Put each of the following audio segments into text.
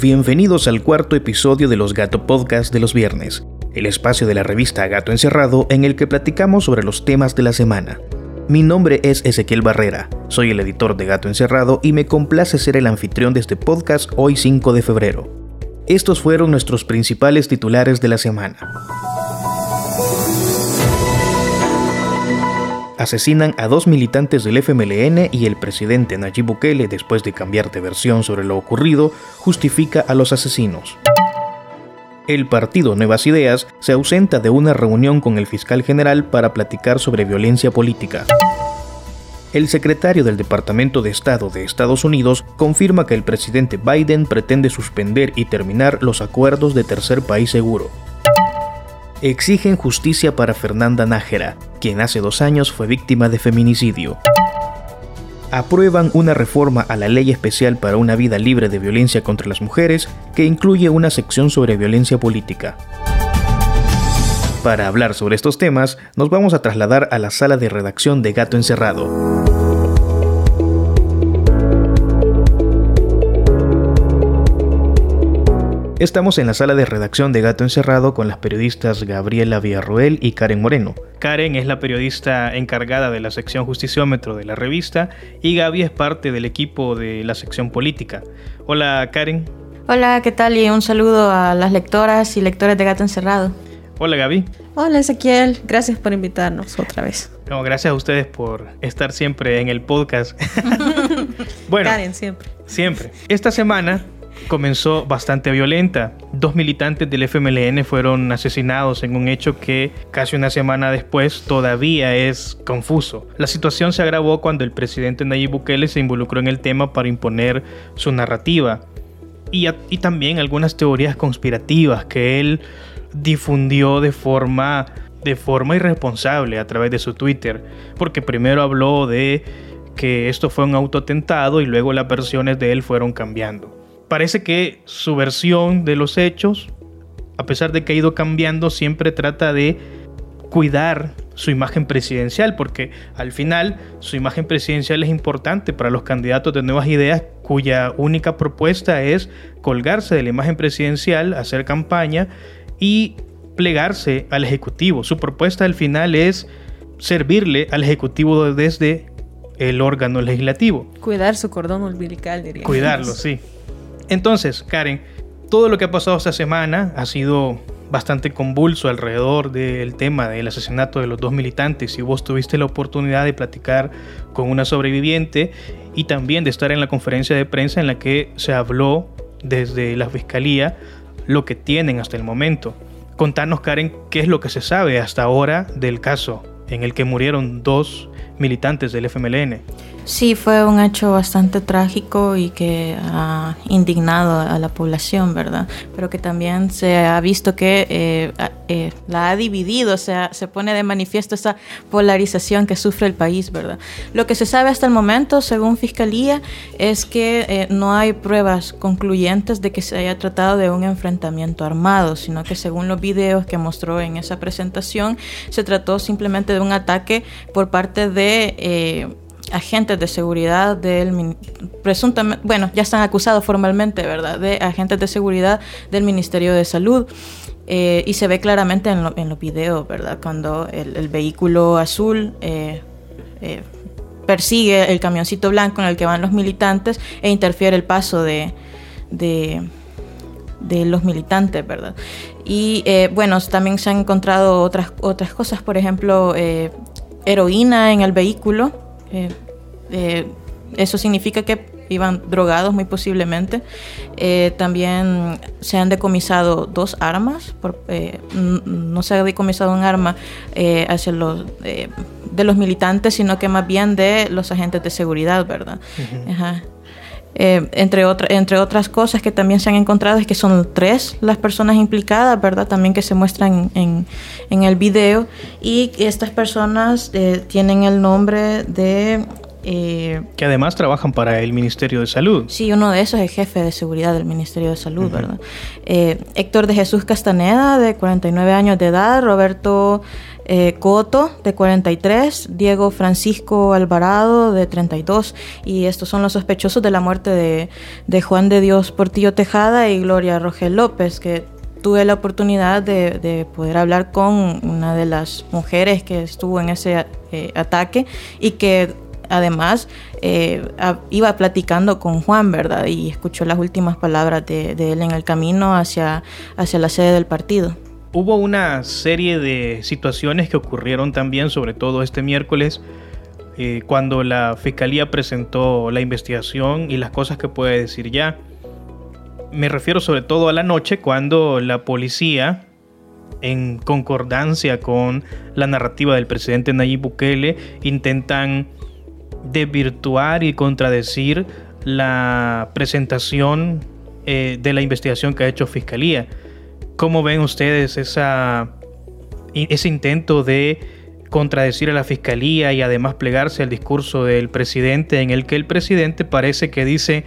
Bienvenidos al cuarto episodio de los Gato Podcast de los viernes, el espacio de la revista Gato Encerrado en el que platicamos sobre los temas de la semana. Mi nombre es Ezequiel Barrera, soy el editor de Gato Encerrado y me complace ser el anfitrión de este podcast hoy 5 de febrero. Estos fueron nuestros principales titulares de la semana. Asesinan a dos militantes del FMLN y el presidente Nayib Bukele, después de cambiar de versión sobre lo ocurrido, justifica a los asesinos. El partido Nuevas Ideas se ausenta de una reunión con el fiscal general para platicar sobre violencia política. El secretario del Departamento de Estado de Estados Unidos confirma que el presidente Biden pretende suspender y terminar los acuerdos de tercer país seguro exigen justicia para Fernanda Nájera, quien hace dos años fue víctima de feminicidio. Aprueban una reforma a la Ley Especial para una vida libre de violencia contra las mujeres que incluye una sección sobre violencia política. Para hablar sobre estos temas, nos vamos a trasladar a la sala de redacción de Gato Encerrado. Estamos en la sala de redacción de Gato Encerrado con las periodistas Gabriela Villarroel y Karen Moreno. Karen es la periodista encargada de la sección Justiciómetro de la revista y Gaby es parte del equipo de la sección política. Hola Karen. Hola, ¿qué tal? Y un saludo a las lectoras y lectores de Gato Encerrado. Hola Gaby. Hola Ezequiel, gracias por invitarnos otra vez. No, gracias a ustedes por estar siempre en el podcast. bueno, Karen, siempre. Siempre. Esta semana comenzó bastante violenta. Dos militantes del FMLN fueron asesinados en un hecho que casi una semana después todavía es confuso. La situación se agravó cuando el presidente Nayib Bukele se involucró en el tema para imponer su narrativa. Y, también algunas teorías conspirativas que él difundió de forma, de forma irresponsable a través de su Twitter. Porque primero habló de que esto fue un autoatentado y luego las versiones de él fueron cambiando parece que su versión de los hechos, a pesar de que ha ido cambiando, siempre trata de cuidar su imagen presidencial, porque al final su imagen presidencial es importante para los candidatos de nuevas ideas cuya única propuesta es colgarse de la imagen presidencial, hacer campaña y plegarse al Ejecutivo. Su propuesta al final es servirle al Ejecutivo desde el órgano legislativo. Cuidar su cordón umbilical, diría. Cuidarlo, sí. Entonces, Karen, todo lo que ha pasado esta semana ha sido bastante convulso alrededor del tema del asesinato de los dos militantes y vos tuviste la oportunidad de platicar con una sobreviviente y también de estar en la conferencia de prensa en la que se habló desde la fiscalía lo que tienen hasta el momento. Contanos, Karen, qué es lo que se sabe hasta ahora del caso en el que murieron dos militantes del FMLN. Sí, fue un hecho bastante trágico y que ha indignado a la población, ¿verdad? Pero que también se ha visto que eh, eh, la ha dividido, o sea, se pone de manifiesto esa polarización que sufre el país, ¿verdad? Lo que se sabe hasta el momento, según Fiscalía, es que eh, no hay pruebas concluyentes de que se haya tratado de un enfrentamiento armado, sino que según los videos que mostró en esa presentación, se trató simplemente de un ataque por parte de agentes de seguridad del presuntamente, bueno, ya están acusados formalmente, ¿verdad?, de agentes de seguridad del Ministerio de Salud. Eh, y se ve claramente en, en los videos, ¿verdad?, cuando el, vehículo azul eh, eh, persigue el camioncito blanco en el que van los militantes e interfiere el paso de, de, de los militantes, ¿verdad? Y bueno, también se han encontrado otras, otras cosas, por ejemplo, heroína en el vehículo, eh, eh, eso significa que iban drogados muy posiblemente. Eh, también se han decomisado dos armas. no se ha decomisado un arma hacia los de los militantes, sino que más bien de los agentes de seguridad, ¿verdad? Entre, entre otras cosas que también se han encontrado es que son tres las personas implicadas, ¿verdad? También que se muestran en, en el video. Y estas personas tienen el nombre de eh, que además trabajan para el Ministerio de Salud. Sí, uno de esos es jefe de seguridad del Ministerio de Salud, ¿verdad? Eh, Héctor de Jesús Castaneda, de 49 años de edad, Roberto eh, Coto, de 43, Diego Francisco Alvarado, de 32, y estos son los sospechosos de la muerte de, de Juan de Dios Portillo Tejada y Gloria Rogel López, que tuve la oportunidad de, poder hablar con una de las mujeres que estuvo en ese eh, ataque y que además eh, iba platicando con Juan, ¿verdad? Y escuchó las últimas palabras de, él en el camino hacia, hacia la sede del partido. Hubo una serie de situaciones que ocurrieron también, sobre todo este miércoles, eh, cuando la fiscalía presentó la investigación y las cosas que puede decir ya. Me refiero sobre todo a la noche cuando la policía, en concordancia con la narrativa del presidente Nayib Bukele, intentan desvirtuar y contradecir la presentación eh, de la investigación que ha hecho Fiscalía. ¿Cómo ven ustedes ese intento de contradecir a la Fiscalía y además plegarse al discurso del presidente en el que el presidente parece que dice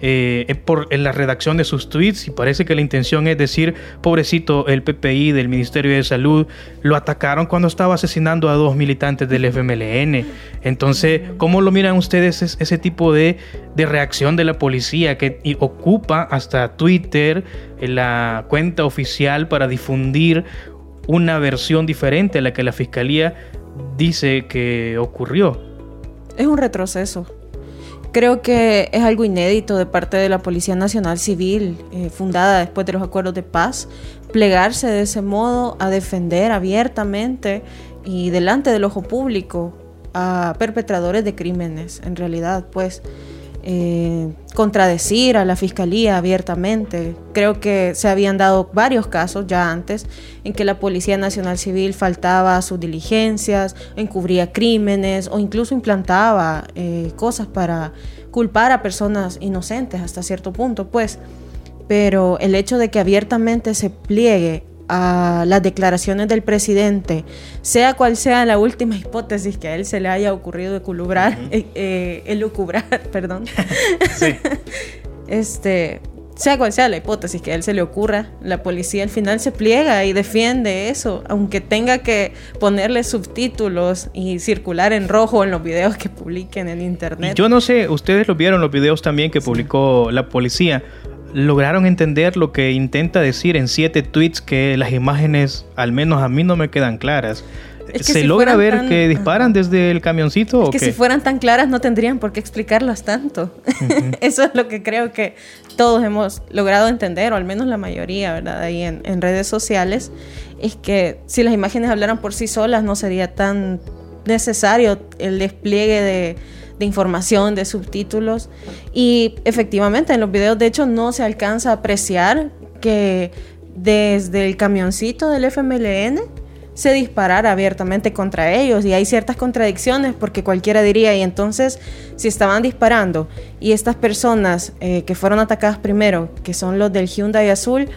eh, por, en la redacción de sus tweets y parece que la intención es decir, pobrecito el PPI del Ministerio de Salud, lo atacaron cuando estaba asesinando a dos militantes del FMLN. Entonces, ¿cómo lo miran ustedes ese tipo de, de reacción de la policía que ocupa hasta Twitter, la cuenta oficial para difundir una versión diferente a la que la Fiscalía dice que ocurrió? Es un retroceso Creo que es algo inédito de parte de la Policía Nacional Civil, eh, fundada después de los acuerdos de paz, plegarse de ese modo a defender abiertamente y delante del ojo público a perpetradores de crímenes, en realidad, pues. Eh, contradecir a la fiscalía abiertamente. Creo que se habían dado varios casos ya antes en que la Policía Nacional Civil faltaba a sus diligencias, encubría crímenes o incluso implantaba eh, cosas para culpar a personas inocentes hasta cierto punto, pues. Pero el hecho de que abiertamente se pliegue a las declaraciones del presidente, sea cual sea la última hipótesis que a él se le haya ocurrido eculubrar, uh elucubrar, perdón. este, sea cual sea la hipótesis que a él se le ocurra, la policía al final se pliega y defiende eso, aunque tenga que ponerle subtítulos y circular en rojo en los videos que publiquen en internet. yo no sé, ustedes lo vieron los videos también que publicó la policía lograron entender lo que intenta decir en siete tweets que las imágenes, al menos a mí, no me quedan claras. ¿Se logra ver que disparan desde el camioncito? Es que si fueran tan claras no tendrían por qué explicarlas tanto. Eso es lo que creo que todos hemos logrado entender, o al menos la mayoría, ¿verdad? Ahí en, en redes sociales, es que si las imágenes hablaran por sí solas no sería tan necesario el despliegue de de información, de subtítulos. Y efectivamente, en los videos, de hecho, no se alcanza a apreciar que desde el camioncito del FMLN se disparara abiertamente contra ellos y hay ciertas contradicciones porque cualquiera diría y entonces si estaban disparando y estas personas eh, que fueron atacadas primero que son los del Hyundai azul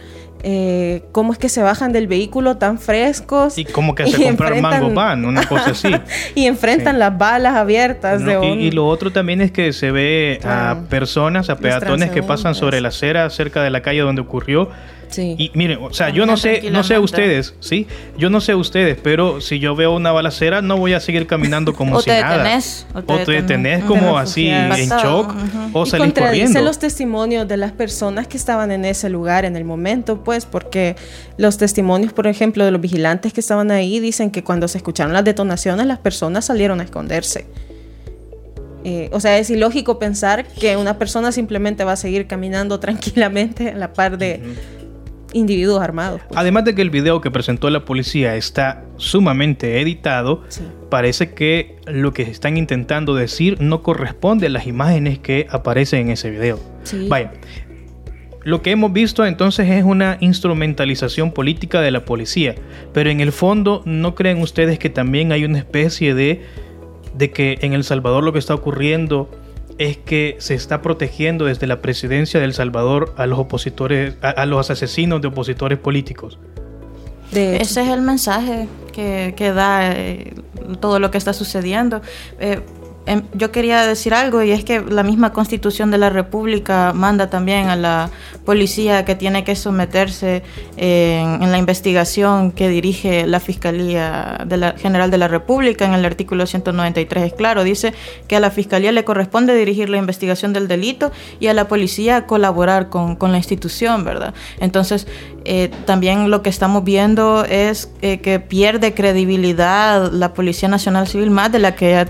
eh, cómo es que se bajan del vehículo tan frescos. Y como que se compraron mango pan, una cosa así. y enfrentan las balas abiertas. de y, lo otro también es que se ve a personas, a peatones que pasan sobre la acera cerca de la calle donde ocurrió y miren, o sea, yo no sé, no sé ustedes, ¿sí? Yo no sé ustedes, pero si yo veo una balacera, no voy a seguir caminando como si nada. o te detenés, como así en shock o salir corriendo. los testimonios de las personas que estaban en ese lugar en el momento, pues, porque los testimonios, por ejemplo, de los vigilantes que estaban ahí dicen que cuando se escucharon las detonaciones, las personas salieron a esconderse. Eh, o sea, es ilógico pensar que una persona simplemente va a seguir caminando tranquilamente a la par de, individuos armados. Pues. Además de que el video que presentó la policía está sumamente editado, parece que lo que están intentando decir no corresponde a las imágenes que aparecen en ese video. Vaya, lo que hemos visto entonces es una instrumentalización política de la policía, pero en el fondo no creen ustedes que también hay una especie de de que en El Salvador lo que está ocurriendo es que se está protegiendo desde la presidencia de El Salvador a los opositores, a, los asesinos de opositores políticos. Ese es el mensaje que, da eh, todo lo que está sucediendo. Eh, yo quería decir algo y es que la misma constitución de la República manda también a la policía que tiene que someterse en, la investigación que dirige la Fiscalía de la, General de la República en el artículo 193. Es claro, dice que a la Fiscalía le corresponde dirigir la investigación del delito y a la policía colaborar con, con la institución, ¿verdad? Entonces, eh, también lo que estamos viendo es eh, que pierde credibilidad la Policía Nacional Civil más de la que...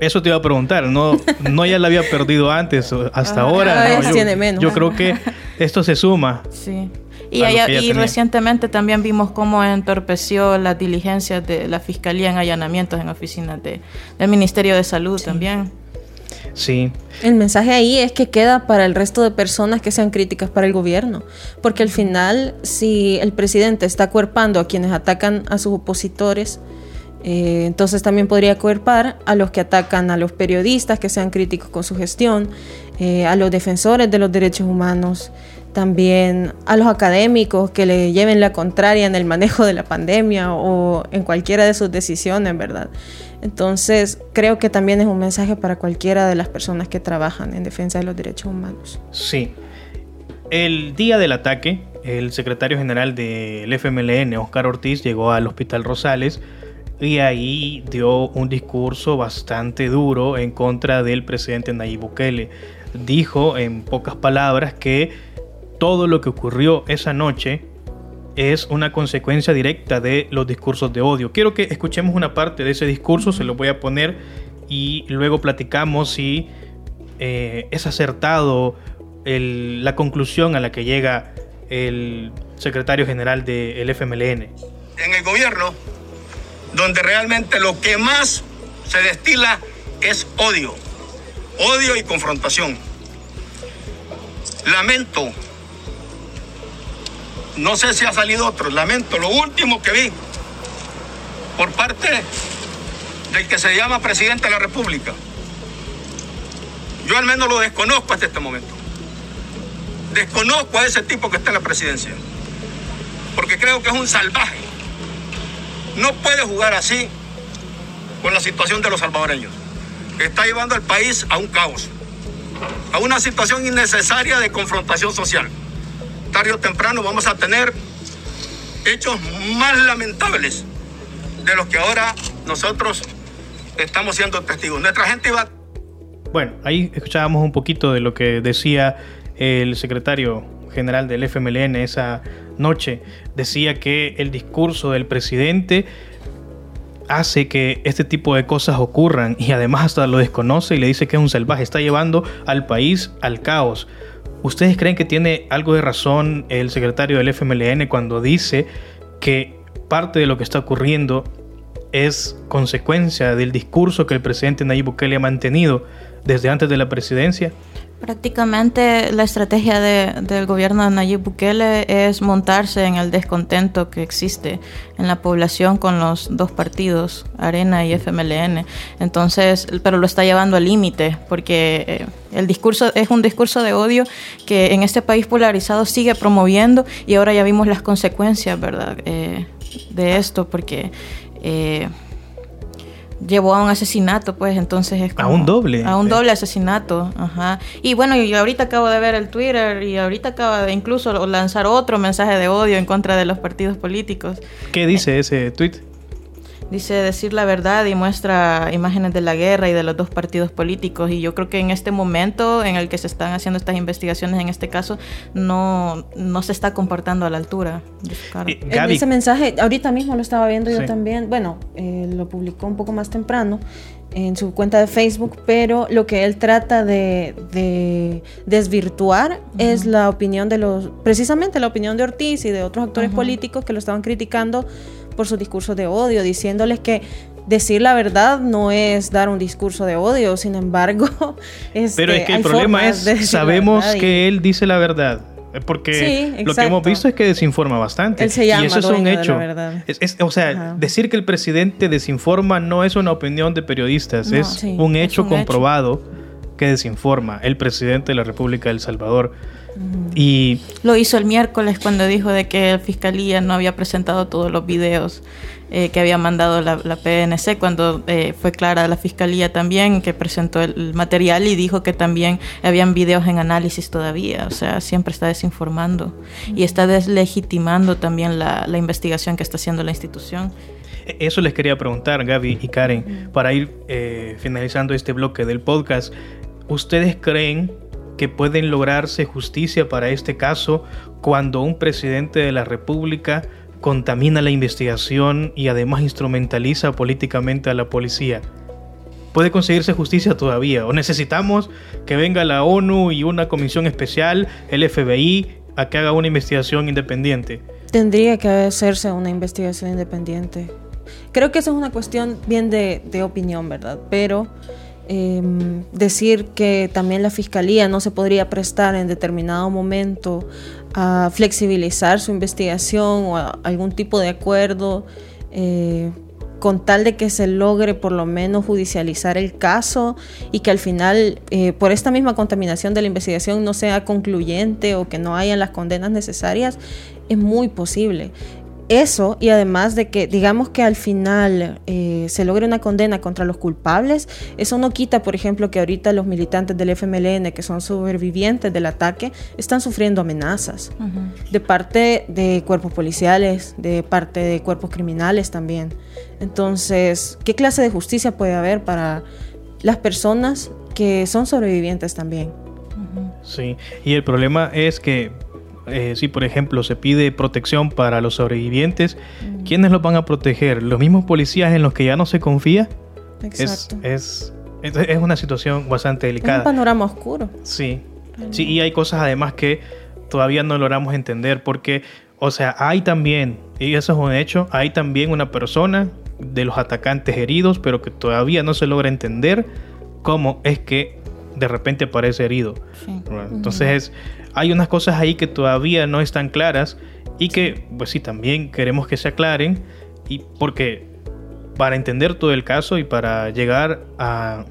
Eso te iba a preguntar, no, no ya la había perdido antes, hasta ahora. yo, tiene menos. Yo creo que esto se suma. Sí. Y, y recientemente también vimos cómo entorpeció las diligencias de la Fiscalía en allanamientos en oficinas de, del Ministerio de Salud también. Sí. El mensaje ahí es que queda para el resto de personas que sean críticas para el gobierno, porque al final si el presidente está cuerpando a quienes atacan a sus opositores, eh, entonces también podría cuerpar a los que atacan a los periodistas que sean críticos con su gestión, eh, a los defensores de los derechos humanos, también a los académicos que le lleven la contraria en el manejo de la pandemia o en cualquiera de sus decisiones, ¿verdad? Entonces, creo que también es un mensaje para cualquiera de las personas que trabajan en defensa de los derechos humanos. Sí. El día del ataque, el secretario general del FMLN, Oscar Ortiz, llegó al Hospital Rosales y ahí dio un discurso bastante duro en contra del presidente Nayib Bukele. Dijo en pocas palabras que todo lo que ocurrió esa noche es una consecuencia directa de los discursos de odio. Quiero que escuchemos una parte de ese discurso, se lo voy a poner y luego platicamos si eh, es acertado la conclusión a la que llega el secretario general del FMLN. En el gobierno, donde realmente lo que más se destila es odio, odio y confrontación. Lamento no sé si ha salido otro, lamento. Lo último que vi por parte del que se llama presidente de la República. Yo al menos lo desconozco hasta este momento. Desconozco a ese tipo que está en la presidencia. Porque creo que es un salvaje. No puede jugar así con la situación de los salvadoreños. está llevando al país a un caos. A una situación innecesaria de confrontación social tarde o temprano vamos a tener hechos más lamentables de los que ahora nosotros estamos siendo testigos. Nuestra gente va... Bueno, ahí escuchábamos un poquito de lo que decía el secretario general del FMLN esa noche. Decía que el discurso del presidente hace que este tipo de cosas ocurran y además hasta lo desconoce y le dice que es un salvaje. Está llevando al país al caos. ¿Ustedes creen que tiene algo de razón el secretario del FMLN cuando dice que parte de lo que está ocurriendo es consecuencia del discurso que el presidente Nayib Bukele ha mantenido desde antes de la presidencia? Prácticamente la estrategia del gobierno de Nayib Bukele es montarse en el descontento que existe en la población con los dos partidos, Arena y FMLN. Entonces, pero lo está llevando al límite porque eh, el discurso es un discurso de odio que en este país polarizado sigue promoviendo y ahora ya vimos las consecuencias, ¿verdad? Eh, de esto porque... Eh, llevó a un asesinato, pues entonces es como... A un doble. A un doble asesinato, ajá. Y bueno, y ahorita acabo de ver el Twitter y ahorita acaba de incluso lanzar otro mensaje de odio en contra de los partidos políticos. ¿Qué dice ese tweet? Dice decir la verdad y muestra imágenes de la guerra y de los dos partidos políticos. Y yo creo que en este momento en el que se están haciendo estas investigaciones, en este caso, no, no se está comportando a la altura de su cara. Eh, ese mensaje, ahorita mismo lo estaba viendo yo también. Bueno, eh, lo publicó un poco más temprano en su cuenta de Facebook, pero lo que él trata de, desvirtuar es la opinión de los, precisamente la opinión de Ortiz y de otros actores políticos que lo estaban criticando por su discurso de odio, diciéndoles que decir la verdad no es dar un discurso de odio, sin embargo, es Pero es que el problema es, sabemos que él dice la verdad. Porque lo que hemos visto es que desinforma bastante. y eso es un hecho. o sea, decir que el presidente desinforma no es una opinión de periodistas, es, un hecho comprobado que desinforma, el presidente de la República de El Salvador. Y lo hizo el miércoles cuando dijo de que la fiscalía no había presentado todos los videos eh, que había mandado la, PNC, cuando eh, fue clara la fiscalía también que presentó el, material y dijo que también habían videos en análisis todavía. O sea, siempre está desinformando y está deslegitimando también la, la investigación que está haciendo la institución. E-, eso les quería preguntar, Gaby y Karen, para ir eh, finalizando este bloque del podcast. ¿Ustedes creen que pueden lograrse justicia para este caso cuando un presidente de la República contamina la investigación y además instrumentaliza políticamente a la policía. ¿Puede conseguirse justicia todavía? ¿O necesitamos que venga la ONU y una comisión especial, el FBI, a que haga una investigación independiente? Tendría que hacerse una investigación independiente. Creo que eso es una cuestión bien de, de opinión, ¿verdad? Pero Em, decir que también la fiscalía no se podría prestar en determinado momento a flexibilizar su investigación o algún tipo de acuerdo eh, con tal de que se logre por lo menos judicializar el caso y que al final eh, por esta misma contaminación de la investigación no sea concluyente o que no hayan las condenas necesarias, es muy posible eso y además de que digamos que al final eh, se logre una condena contra los culpables, eso no quita, por ejemplo, que ahorita los militantes del FMLN, que son sobrevivientes del ataque, están sufriendo amenazas de parte de cuerpos policiales, de parte de cuerpos criminales también. Entonces, ¿qué clase de justicia puede haber para las personas que son sobrevivientes también? Sí, y el problema es que eh, si por ejemplo se pide protección para los sobrevivientes, ¿quiénes los van a proteger? ¿Los mismos policías en los que ya no se confía? Exacto. Es, es, una situación bastante delicada. un panorama oscuro. Sí. Sí, y hay cosas además que todavía no logramos entender porque, o sea, hay también, y eso es un hecho, hay también una persona de los atacantes heridos, pero que todavía no se logra entender cómo es que de repente aparece herido. Entonces, hay unas cosas ahí que todavía no están claras y que, pues sí, también queremos que se aclaren y porque para entender todo el caso y para llegar a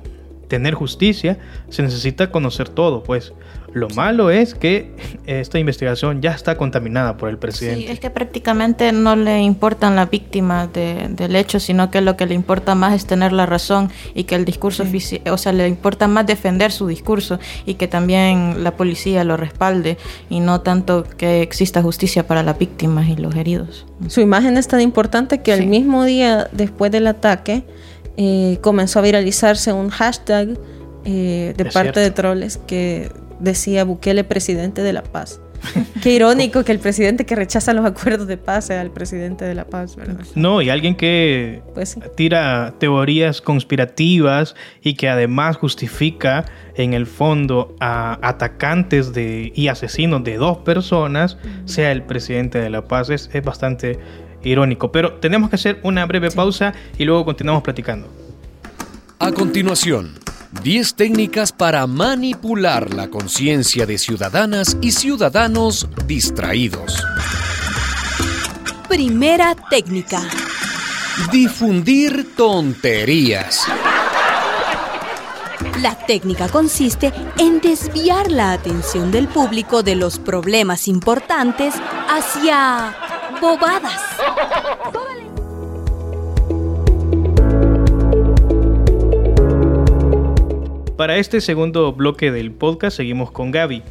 tener justicia se necesita conocer todo, pues lo malo es que esta investigación ya está contaminada por el presidente. Sí, es que prácticamente no le importan las víctimas del hecho, sino que lo que le importa más es tener la razón y que el discurso oficial, o sea, le importa más defender su discurso y que también la policía lo respalde y no tanto que exista justicia para las víctimas y los heridos. Su imagen es tan importante que el mismo día después del ataque eh, comenzó a viralizarse un hashtag eh, de parte de troles que decía Bukele presidente de la paz. Qué irónico que el presidente que rechaza los acuerdos de paz sea el presidente de la paz, ¿verdad? No, y alguien que pues tira teorías conspirativas y que además justifica en el fondo a atacantes de, y asesinos de dos personas, sea el presidente de la paz, es, bastante irónico. Pero tenemos que hacer una breve pausa y luego continuamos platicando. A continuación 10 técnicas para manipular la conciencia de ciudadanas y ciudadanos distraídos. Primera técnica. Difundir tonterías. La técnica consiste en desviar la atención del público de los problemas importantes hacia bobadas. Para este segundo bloque del podcast seguimos con Gaby.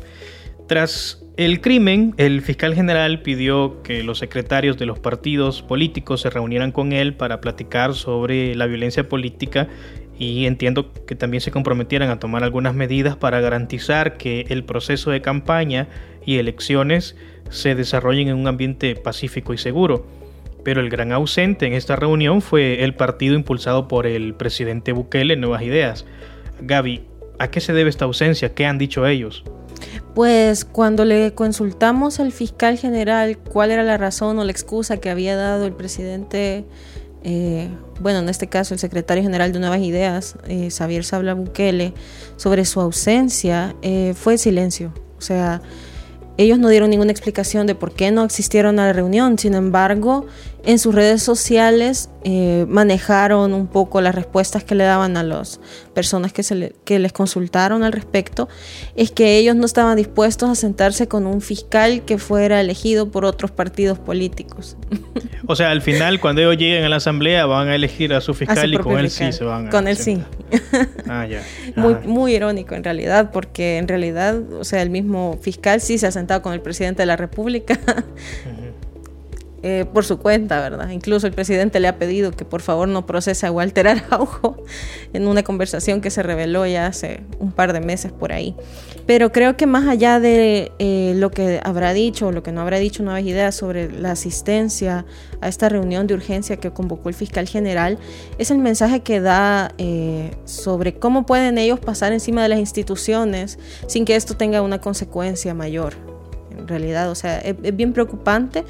Tras el crimen, el fiscal general pidió que los secretarios de los partidos políticos se reunieran con él para platicar sobre la violencia política y entiendo que también se comprometieran a tomar algunas medidas para garantizar que el proceso de campaña y elecciones se desarrollen en un ambiente pacífico y seguro. Pero el gran ausente en esta reunión fue el partido impulsado por el presidente Bukele, Nuevas Ideas. Gaby, ¿a qué se debe esta ausencia? ¿Qué han dicho ellos? Pues cuando le consultamos al fiscal general cuál era la razón o la excusa que había dado el presidente, eh, bueno, en este caso el secretario general de Nuevas Ideas, eh, Xavier Sabla Bukele, sobre su ausencia, eh, fue silencio. O sea, ellos no dieron ninguna explicación de por qué no existieron a la reunión, sin embargo, en sus redes sociales eh, manejaron un poco las respuestas que le daban a los personas que, se que les consultaron al respecto, es que ellos no estaban dispuestos a sentarse con un fiscal que fuera elegido por otros partidos políticos. O sea, al final, cuando ellos lleguen a la asamblea, van a elegir a su fiscal y con él sí se van a... Con él sí. Ah, ya. Muy, muy irónico en realidad, porque en realidad, o sea, el mismo fiscal sí se ha sentado con el presidente de la República. Eh, por su cuenta, ¿verdad? Incluso el presidente le ha pedido que por favor no procese a Walter Araujo en una conversación que se reveló ya hace un par de meses por ahí. Pero creo que más allá de eh, lo que habrá dicho o lo que no habrá dicho Nuevas Ideas sobre la asistencia a esta reunión de urgencia que convocó el fiscal general, es el mensaje que da eh, sobre cómo pueden ellos pasar encima de las instituciones sin que esto tenga una consecuencia mayor. En realidad, o sea, es bien preocupante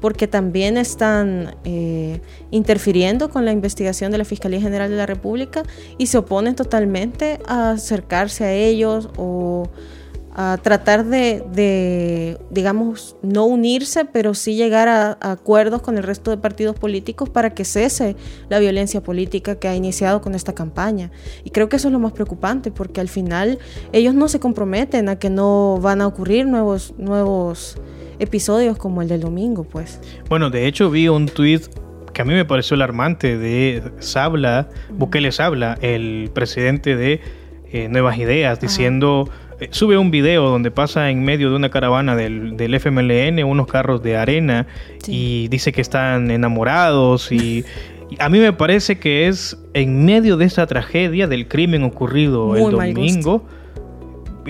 porque también están eh, interfiriendo con la investigación de la Fiscalía General de la República y se oponen totalmente a acercarse a ellos o a tratar de, digamos, no unirse, pero sí llegar a, acuerdos con el resto de partidos políticos para que cese la violencia política que ha iniciado con esta campaña. Y creo que eso es lo más preocupante, porque al final ellos no se comprometen a que no van a ocurrir nuevos, nuevos episodios como el del domingo, pues. Bueno, de hecho vi un tweet que a mí me pareció alarmante de Sabla, Bukele Sabla, el presidente de eh, Nuevas Ideas, diciendo, eh, sube un video donde pasa en medio de una caravana del, del FMLN unos carros de arena y dice que están enamorados y... a mí me parece que es en medio de esa tragedia del crimen ocurrido el domingo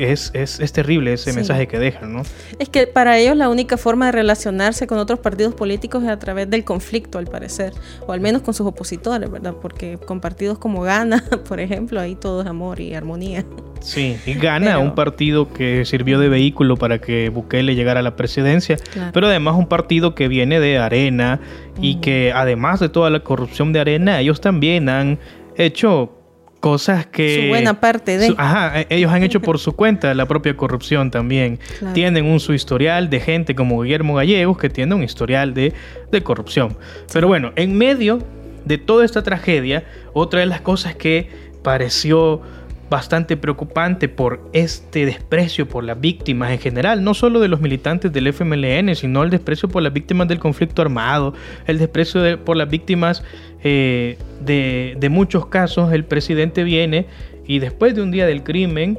es, es, terrible ese mensaje que dejan, ¿no? Es que para ellos la única forma de relacionarse con otros partidos políticos es a través del conflicto, al parecer, o al menos con sus opositores, ¿verdad? Porque con partidos como Gana, por ejemplo, ahí todo es amor y armonía. Sí, y Gana, un partido que sirvió de vehículo para que Bukele llegara a la presidencia, pero además un partido que viene de Arena y que además de toda la corrupción de Arena, ellos también han hecho cosas que... Su buena parte de... ajá, e, ellos han hecho por su cuenta la propia corrupción también. Tienen un su historial de gente como Guillermo Gallegos que tiene un historial de, de corrupción. Pero bueno, en medio de toda esta tragedia, otra de las cosas que pareció bastante preocupante por este desprecio por las víctimas en general, no solo de los militantes del FMLN, sino el desprecio por las víctimas del conflicto armado, el desprecio por las víctimas eh, de, de muchos casos. El presidente viene y después de un día del crimen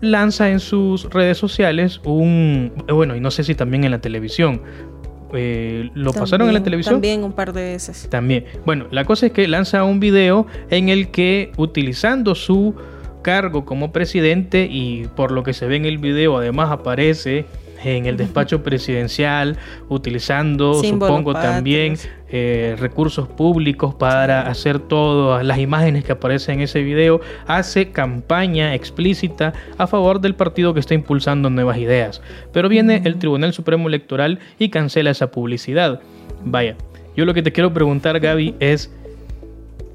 lanza en sus redes sociales un, bueno, y no sé si también en la televisión, eh, lo pasaron en la televisión. También un par de veces. También. Bueno, la cosa es que lanza un video en el que utilizando su cargo como presidente y por lo que se ve en el video además aparece en el despacho presidencial utilizando supongo también eh, recursos públicos para hacer todas las imágenes que aparecen en ese video hace campaña explícita a favor del partido que está impulsando nuevas ideas. Pero viene el Tribunal Supremo Electoral y cancela esa publicidad. Vaya yo lo que te quiero preguntar Gaby es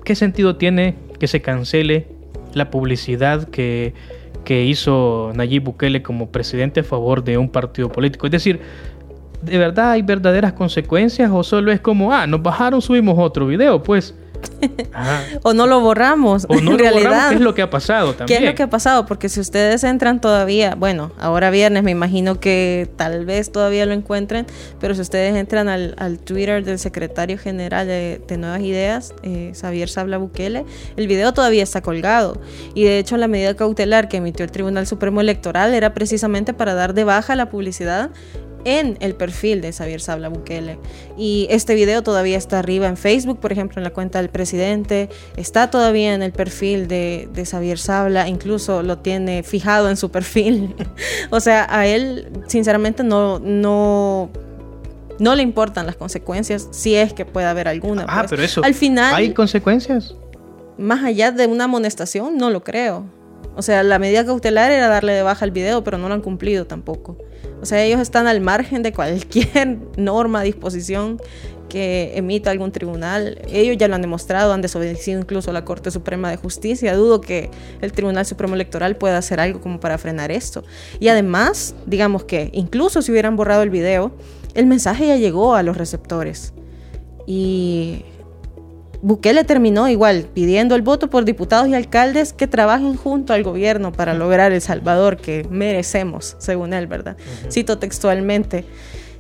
¿qué sentido tiene que se cancele la publicidad que, que hizo Nayib Bukele como presidente a favor de un partido político. Es decir, ¿de verdad hay verdaderas consecuencias o solo es como, ah, nos bajaron, subimos otro video? Pues o no lo borramos. O no en realidad. ¿Qué es lo que ha pasado también? ¿Qué es lo que ha pasado? Porque si ustedes entran todavía, bueno, ahora viernes me imagino que tal vez todavía lo encuentren, pero si ustedes entran al, Twitter del secretario general de, Nuevas Ideas, eh, Xavier Sabla Bukele, el video todavía está colgado. Y de hecho la medida cautelar que emitió el Tribunal Supremo Electoral era precisamente para dar de baja la publicidad en el perfil de Xavier Sabla Bukele. Y este video todavía está arriba en Facebook, por ejemplo, en la cuenta del presidente. Está todavía en el perfil de, de Xavier Sabla, incluso lo tiene fijado en su perfil. o sea, a él, sinceramente, no, no, no le importan las consecuencias, si es que puede haber alguna. Ah, pues. pero eso. Al final. ¿Hay consecuencias? Más allá de una amonestación, no lo creo. O sea, la medida cautelar era darle de baja el video, pero no lo han cumplido tampoco. O sea, ellos están al margen de cualquier norma, disposición que emita algún tribunal. Ellos ya lo han demostrado, han desobedecido incluso a la Corte Suprema de Justicia. Dudo que el Tribunal Supremo Electoral pueda hacer algo como para frenar esto. Y además, digamos que incluso si hubieran borrado el video, el mensaje ya llegó a los receptores. Y Bukele terminó igual pidiendo el voto por diputados y alcaldes que trabajen junto al gobierno para lograr El Salvador que merecemos, según él, ¿verdad? Cito textualmente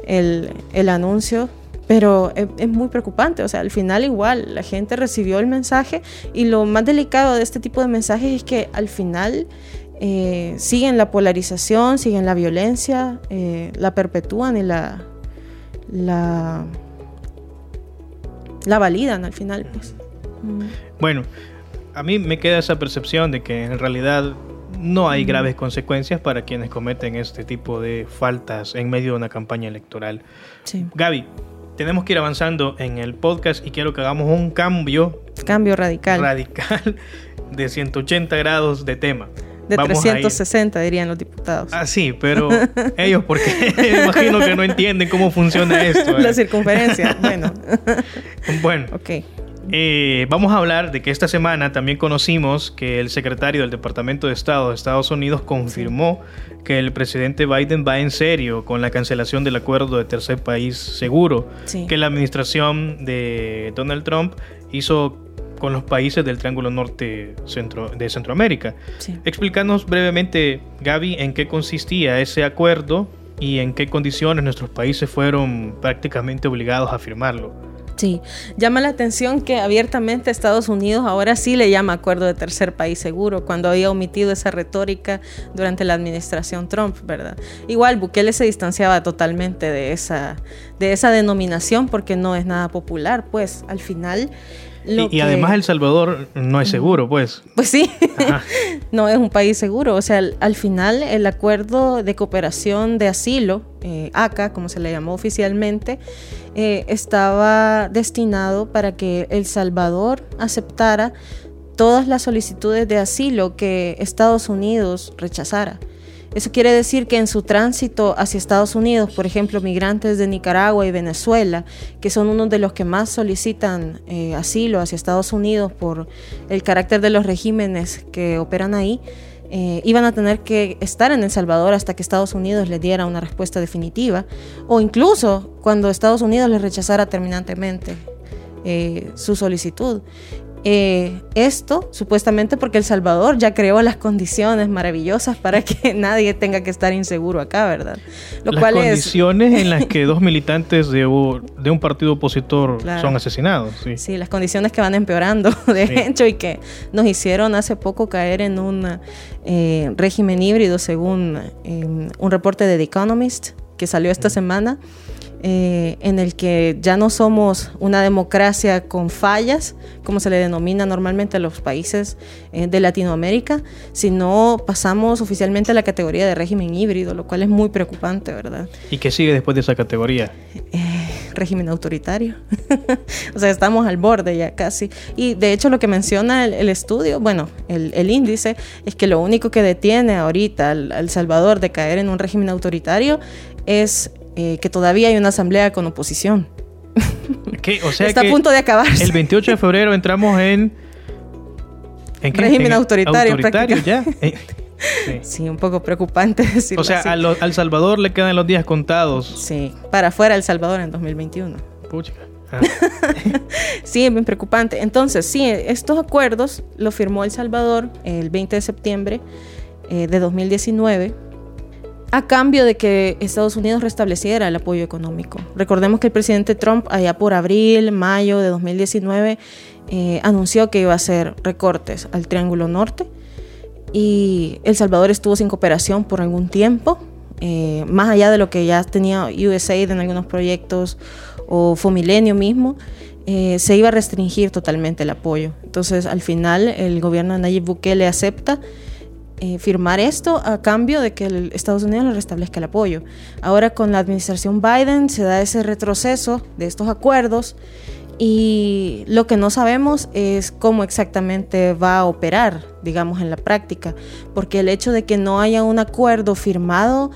el, el anuncio, pero es, es, muy preocupante, o sea, al final igual la gente recibió el mensaje y lo más delicado de este tipo de mensajes es que al final eh, siguen la polarización, siguen la violencia, eh, la perpetúan y la, la, la validan al final. Pues. Mm. Bueno, a mí me queda esa percepción de que en realidad no hay graves consecuencias para quienes cometen este tipo de faltas en medio de una campaña electoral. Sí. Gaby, tenemos que ir avanzando en el podcast y quiero que hagamos un cambio. Cambio radical. Radical de 180 grados de tema. De Vamos 360 dirían los diputados. Ah, sí, pero ellos porque imagino que no entienden cómo funciona esto. La circunferencia, bueno. bueno. Ok. Eh, vamos a hablar de que esta semana también conocimos que el secretario del Departamento de Estado de Estados Unidos confirmó sí. que el presidente Biden va en serio con la cancelación del acuerdo de tercer país seguro sí. que la administración de Donald Trump hizo con los países del Triángulo Norte centro, de Centroamérica. Sí. Explícanos brevemente, Gaby, en qué consistía ese acuerdo y en qué condiciones nuestros países fueron prácticamente obligados a firmarlo. Sí, llama la atención que abiertamente Estados Unidos ahora sí le llama acuerdo de tercer país seguro, cuando había omitido esa retórica durante la administración Trump, ¿verdad? Igual Bukele se distanciaba totalmente de esa, de esa denominación porque no es nada popular, pues al final... Y, y, además El Salvador no es seguro, pues. Pues sí, no es un país seguro. O sea, al, al, final el acuerdo de cooperación de asilo, eh, ACA, como se le llamó oficialmente, eh, estaba destinado para que El Salvador aceptara todas las solicitudes de asilo que Estados Unidos rechazara. Eso quiere decir que en su tránsito hacia Estados Unidos, por ejemplo, migrantes de Nicaragua y Venezuela, que son uno de los que más solicitan eh, asilo hacia Estados Unidos por el carácter de los regímenes que operan ahí, eh, iban a tener que estar en El Salvador hasta que Estados Unidos les diera una respuesta definitiva, o incluso cuando Estados Unidos les rechazara terminantemente eh, su solicitud. Eh, esto supuestamente porque El Salvador ya creó las condiciones maravillosas para que nadie tenga que estar inseguro acá, ¿verdad? Lo las cual condiciones es... en las que dos militantes de, de un partido opositor claro. son asesinados. Sí. sí. las condiciones que van empeorando, de sí. hecho, y que nos hicieron hace poco caer en un eh, régimen híbrido, según eh, un reporte de The Economist que salió esta semana. Eh, en el que ya no somos una democracia con fallas, como se le denomina normalmente a los países eh, de Latinoamérica, sino pasamos oficialmente a la categoría de régimen híbrido, lo cual es muy preocupante, ¿verdad? ¿Y qué sigue después de esa categoría? Eh, régimen autoritario. o sea, estamos al borde ya casi. Y de hecho lo que menciona el, el estudio, bueno, el, el, índice, es que lo único que detiene ahorita al, al Salvador de caer en un régimen autoritario es eh, que todavía hay una asamblea con oposición. ¿Qué? O sea Está que a punto de acabarse. El 28 de febrero entramos en... ¿En qué? Régimen en autoritario. Autoritario, ya. Sí. sí. un poco preocupante decirlo O sea, así. a lo, al Salvador le quedan los días contados. Sí, para afuera El Salvador en 2021. Pucha. Ah. sí, es bien preocupante. Entonces, sí, estos acuerdos los firmó El Salvador el 20 de septiembre eh, de 2019 a cambio de que Estados Unidos restableciera el apoyo económico. Recordemos que el presidente Trump allá por abril, mayo de 2019 eh, anunció que iba a hacer recortes al Triángulo Norte y El Salvador estuvo sin cooperación por algún tiempo, eh, más allá de lo que ya tenía USAID en algunos proyectos o Fomilenio mismo. Eh, se iba a restringir totalmente el apoyo. Entonces, al final, el gobierno de Nayib Bukele acepta eh, firmar esto a cambio de que el Estados Unidos le restablezca el apoyo. Ahora con la administración Biden se da ese retroceso de estos acuerdos y lo que no sabemos es cómo exactamente va a operar, digamos, en la práctica, porque el hecho de que no haya un acuerdo firmado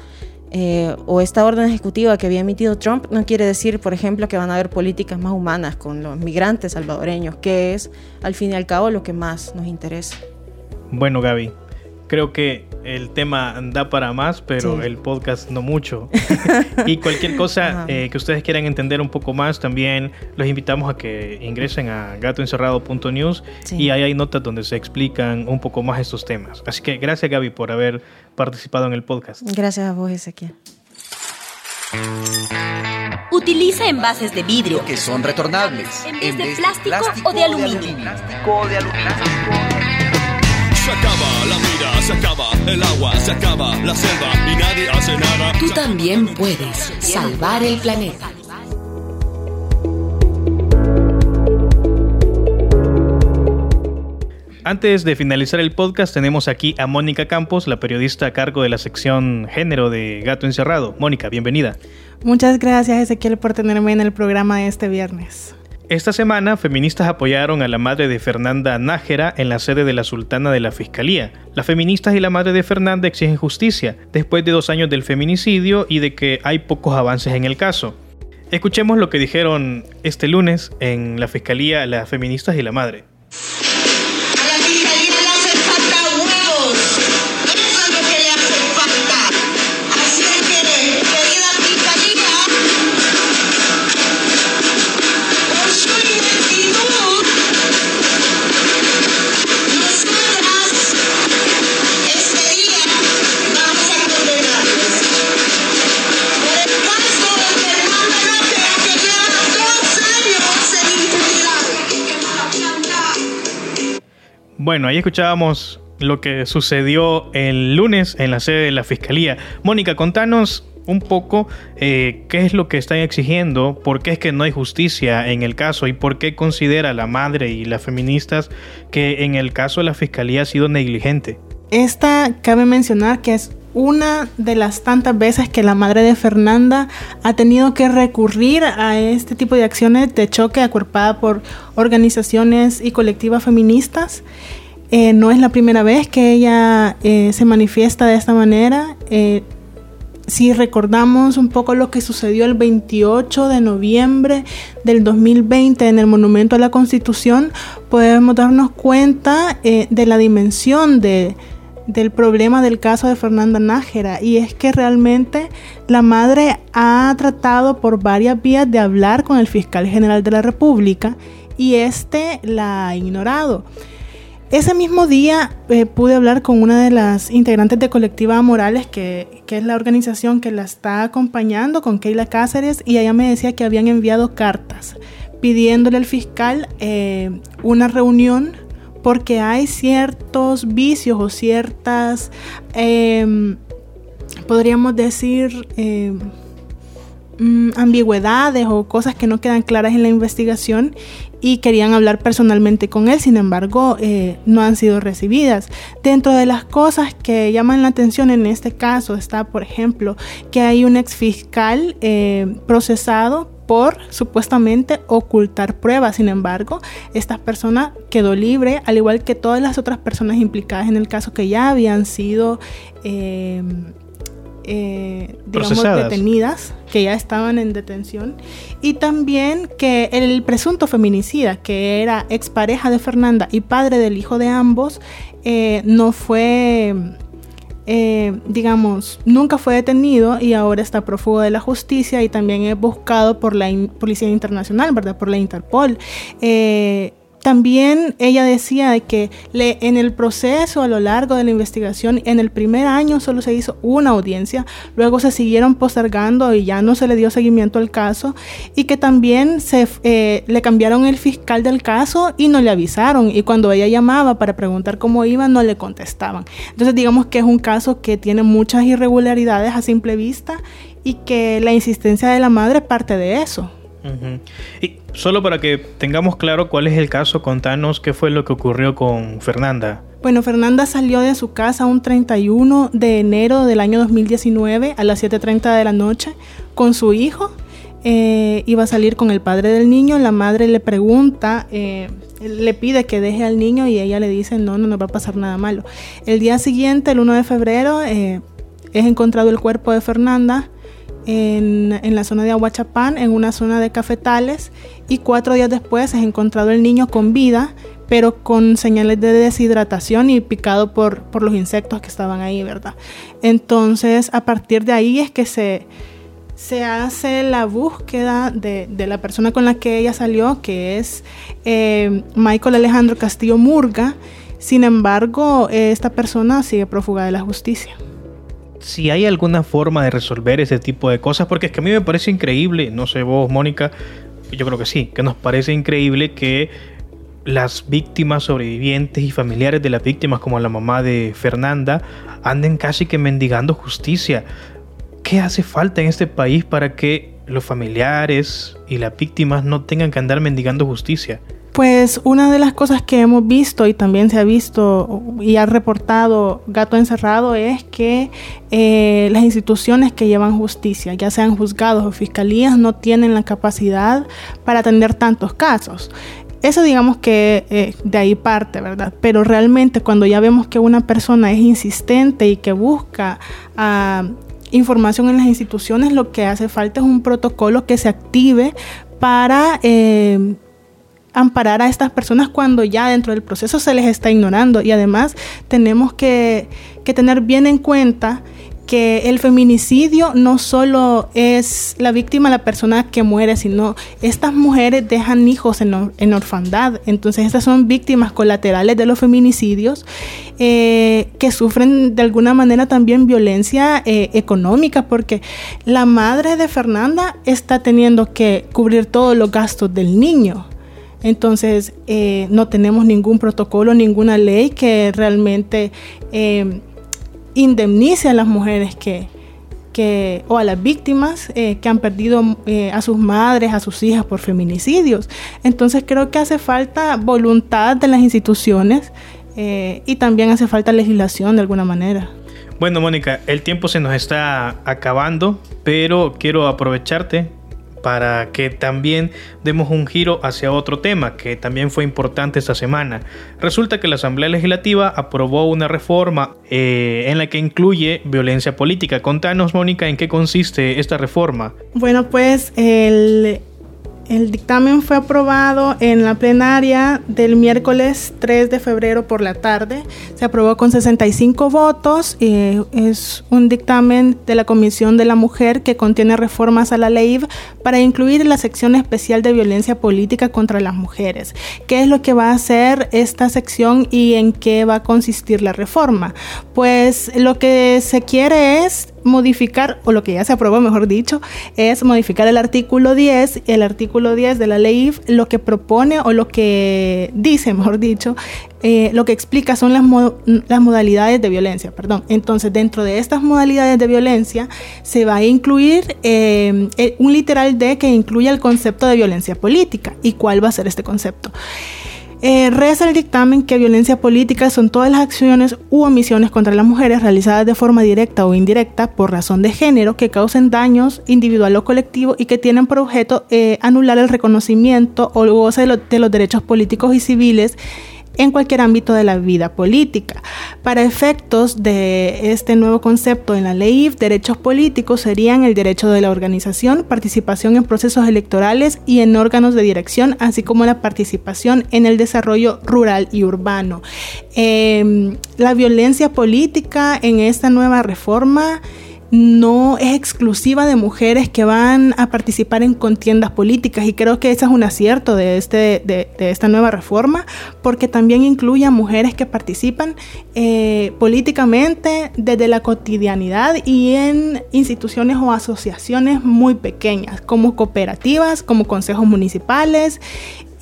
eh, o esta orden ejecutiva que había emitido Trump no quiere decir, por ejemplo, que van a haber políticas más humanas con los migrantes salvadoreños, que es al fin y al cabo lo que más nos interesa. Bueno, Gaby, creo que el tema da para más, pero el podcast no mucho. y cualquier cosa eh, que ustedes quieran entender un poco más, también los invitamos a que ingresen a gatoencerrado.news y ahí hay notas donde se explican un poco más estos temas. Así que gracias Gaby por haber participado en el podcast. Gracias a vos, Ezequiel. Utiliza envases de vidrio que son retornables en vez, de, plástico o de aluminio. Se acaba la se acaba el agua, se acaba la selva y nadie hace nada. Tú también puedes salvar el planeta. Antes de finalizar el podcast, tenemos aquí a Mónica Campos, la periodista a cargo de la sección género de Gato Encerrado. Mónica, bienvenida. Muchas gracias Ezequiel por tenerme en el programa de este viernes. Esta semana, feministas apoyaron a la madre de Fernanda Nájera en la sede de la Sultana de la Fiscalía. Las feministas y la madre de Fernanda exigen justicia, después de dos años del feminicidio y de que hay pocos avances en el caso. Escuchemos lo que dijeron este lunes en la Fiscalía las feministas y la madre. Bueno, ahí escuchábamos lo que sucedió el lunes en la sede de la Fiscalía. Mónica, contanos un poco eh, qué es lo que están exigiendo, por qué es que no hay justicia en el caso y por qué considera la madre y las feministas que en el caso de la Fiscalía ha sido negligente. Esta cabe mencionar que es una de las tantas veces que la madre de Fernanda ha tenido que recurrir a este tipo de acciones de choque acuerpada por organizaciones y colectivas feministas. Eh, no es la primera vez que ella eh, se manifiesta de esta manera. Eh, si recordamos un poco lo que sucedió el 28 de noviembre del 2020 en el Monumento a la Constitución, podemos darnos cuenta de la dimensión de, del problema del caso de Fernanda Nájera y es que realmente la madre ha tratado por varias vías de hablar con el fiscal general de la República y este la ha ignorado. Ese mismo día eh, pude hablar con una de las integrantes de Colectiva Morales, que, es la organización que la está acompañando, con Keila Cáceres, y ella me decía que habían enviado cartas pidiéndole al fiscal eh, una reunión porque hay ciertos vicios o ciertas, em, podríamos decir, em, mm, ambigüedades o cosas que no quedan claras en la investigación y querían hablar personalmente con él, sin embargo eh, no han sido recibidas. Dentro de las cosas que llaman la atención en este caso está, por ejemplo, que hay un ex fiscal eh, procesado por supuestamente ocultar pruebas. Sin embargo, esta persona quedó libre, al igual que todas las otras personas implicadas en el caso que ya habían sido eh, eh, digamos, detenidas, que ya estaban en detención, y también que el presunto feminicida, que era expareja de Fernanda y padre del hijo de ambos, eh, no fue eh, digamos, nunca fue detenido y ahora está prófugo de la justicia y también es buscado por la Policía Internacional, ¿verdad? Por la Interpol. Eh, también ella decía de que le, en el proceso, a lo largo de la investigación, en el primer año solo se hizo una audiencia, luego se siguieron postergando y ya no se le dio seguimiento al caso, y que también se, eh, le cambiaron el fiscal del caso y no le avisaron, y cuando ella llamaba para preguntar cómo iba, no le contestaban. Entonces digamos que es un caso que tiene muchas irregularidades a simple vista y que la insistencia de la madre parte de eso. Y solo para que tengamos claro cuál es el caso, contanos qué fue lo que ocurrió con Fernanda. Bueno, Fernanda salió de su casa un 31 de enero del año 2019 a las 7.30 de la noche con su hijo. Eh, iba a salir con el padre del niño, la madre le pregunta, eh, le pide que deje al niño y ella le dice, no, no nos va a pasar nada malo. El día siguiente, el 1 de febrero, eh, es encontrado el cuerpo de Fernanda en, en, la zona de Aguachapán, en una zona de cafetales, y cuatro días después es encontrado el niño con vida, pero con señales de deshidratación y picado por, por los insectos que estaban ahí, ¿verdad? Entonces, a partir de ahí es que se, se hace la búsqueda de, de, la persona con la que ella salió, que es eh, Michael Alejandro Castillo Murga. Sin embargo, esta persona sigue prófuga de la justicia si hay alguna forma de resolver ese tipo de cosas, porque es que a mí me parece increíble, no sé vos, Mónica, yo creo que sí, que nos parece increíble que las víctimas sobrevivientes y familiares de las víctimas, como la mamá de Fernanda, anden casi que mendigando justicia. ¿Qué hace falta en este país para que los familiares y las víctimas no tengan que andar mendigando justicia? Pues una de las cosas que hemos visto y también se ha visto y ha reportado Gato Encerrado es que eh, las instituciones que llevan justicia, ya sean juzgados o fiscalías, no tienen la capacidad para atender tantos casos. Eso digamos que eh, de ahí parte, ¿verdad? Pero realmente cuando ya vemos que una persona es insistente y que busca ah, información en las instituciones, lo que hace falta es un protocolo que se active para... Eh, amparar a estas personas cuando ya dentro del proceso se les está ignorando. Y además tenemos que, que tener bien en cuenta que el feminicidio no solo es la víctima, la persona que muere, sino estas mujeres dejan hijos en, en orfandad. Entonces estas son víctimas colaterales de los feminicidios eh, que sufren de alguna manera también violencia eh, económica porque la madre de Fernanda está teniendo que cubrir todos los gastos del niño. Entonces, eh, no tenemos ningún protocolo, ninguna ley que realmente eh, indemnice a las mujeres que, que, o a las víctimas eh, que han perdido a sus madres, a sus hijas por feminicidios. Entonces, creo que hace falta voluntad de las instituciones y también hace falta legislación de alguna manera. Bueno, Mónica, el tiempo se nos está acabando, pero quiero aprovecharte para que también demos un giro hacia otro tema que también fue importante esta semana. Resulta que la Asamblea Legislativa aprobó una reforma eh, en la que incluye violencia política. Contanos, Mónica, en qué consiste esta reforma. Bueno, pues el el dictamen fue aprobado en la plenaria del miércoles 3 de febrero por la tarde. Se aprobó con 65 votos. y es un dictamen de la Comisión de la Mujer que contiene reformas a la ley para incluir la sección especial de violencia política contra las mujeres. ¿Qué es lo que va a hacer esta sección y en qué va a consistir la reforma? Pues lo que se quiere es modificar, o lo que ya se aprobó, mejor dicho, es modificar el artículo 10. El artículo 10 de la ley lo que propone o lo que dice, mejor dicho, eh, lo que explica son las, las modalidades de violencia, perdón. Entonces, dentro de estas modalidades de violencia se va a incluir eh, eh, un literal de que incluya el concepto de violencia política. ¿Y cuál va a ser este concepto? Eh, reza el dictamen que violencia política son todas las acciones u omisiones contra las mujeres realizadas de forma directa o indirecta por razón de género que causen daños individual o colectivo y que tienen por objeto eh, anular el reconocimiento o el goce de los derechos políticos y civiles en cualquier ámbito de la vida política. Para efectos de este nuevo concepto en la ley, derechos políticos serían el derecho de la organización, participación en procesos electorales y en órganos de dirección, así como la participación en el desarrollo rural y urbano. Em, la violencia política en esta nueva reforma no es exclusiva de mujeres que van a participar en contiendas políticas y creo que ese es un acierto de, este, de, esta nueva reforma porque también incluye a mujeres que participan eh, políticamente desde la cotidianidad y en instituciones o asociaciones muy pequeñas como cooperativas, como consejos municipales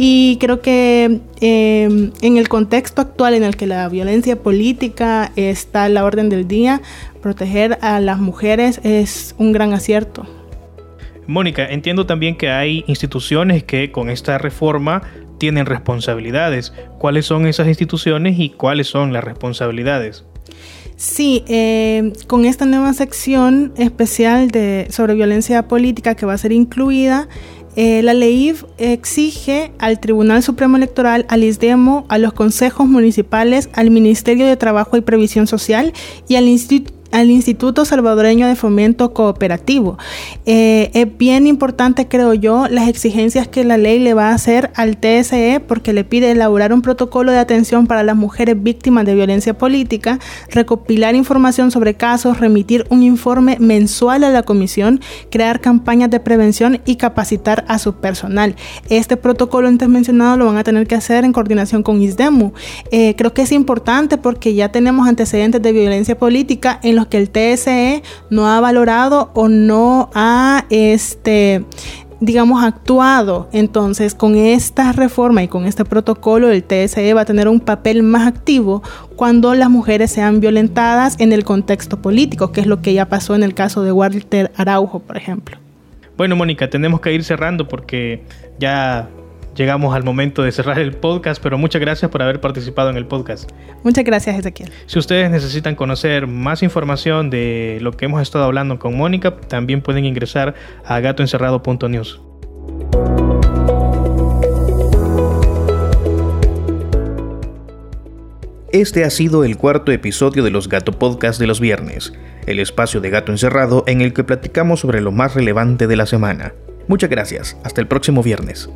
y creo que em, en el contexto actual en el que la violencia política está a la orden del día, proteger a las mujeres es un gran acierto. Mónica, entiendo también que hay instituciones que con esta reforma tienen responsabilidades. ¿Cuáles son esas instituciones y cuáles son las responsabilidades? Sí, em, con esta nueva sección especial de, sobre violencia política que va a ser incluida, eh, la ley exige al Tribunal Supremo Electoral, al ISDEMO, a los consejos municipales, al Ministerio de Trabajo y Previsión Social y al Instituto al Instituto Salvadoreño de Fomento Cooperativo. Eh, es bien importante, creo yo, las exigencias que la ley le va a hacer al TSE porque le pide elaborar un protocolo de atención para las mujeres víctimas de violencia política, recopilar información sobre casos, remitir un informe mensual a la comisión, crear campañas de prevención y capacitar a su personal. Este protocolo antes mencionado lo van a tener que hacer en coordinación con ISDEMU. Eh, creo que es importante porque ya tenemos antecedentes de violencia política en que el TSE no ha valorado o no ha este digamos, actuado. Entonces, con esta reforma y con este protocolo, el TSE va a tener un papel más activo cuando las mujeres sean violentadas en el contexto político, que es lo que ya pasó en el caso de Walter Araujo, por ejemplo. Bueno, Mónica, tenemos que ir cerrando porque ya llegamos al momento de cerrar el podcast, pero muchas gracias por haber participado en el podcast. Muchas gracias, Ezequiel. Si ustedes necesitan conocer más información de lo que hemos estado hablando con Mónica, también pueden ingresar a gatoencerrado.news. Este ha sido el cuarto episodio de los Gato Podcast de los viernes, el espacio de Gato Encerrado en el que platicamos sobre lo más relevante de la semana. Muchas gracias, hasta el próximo viernes.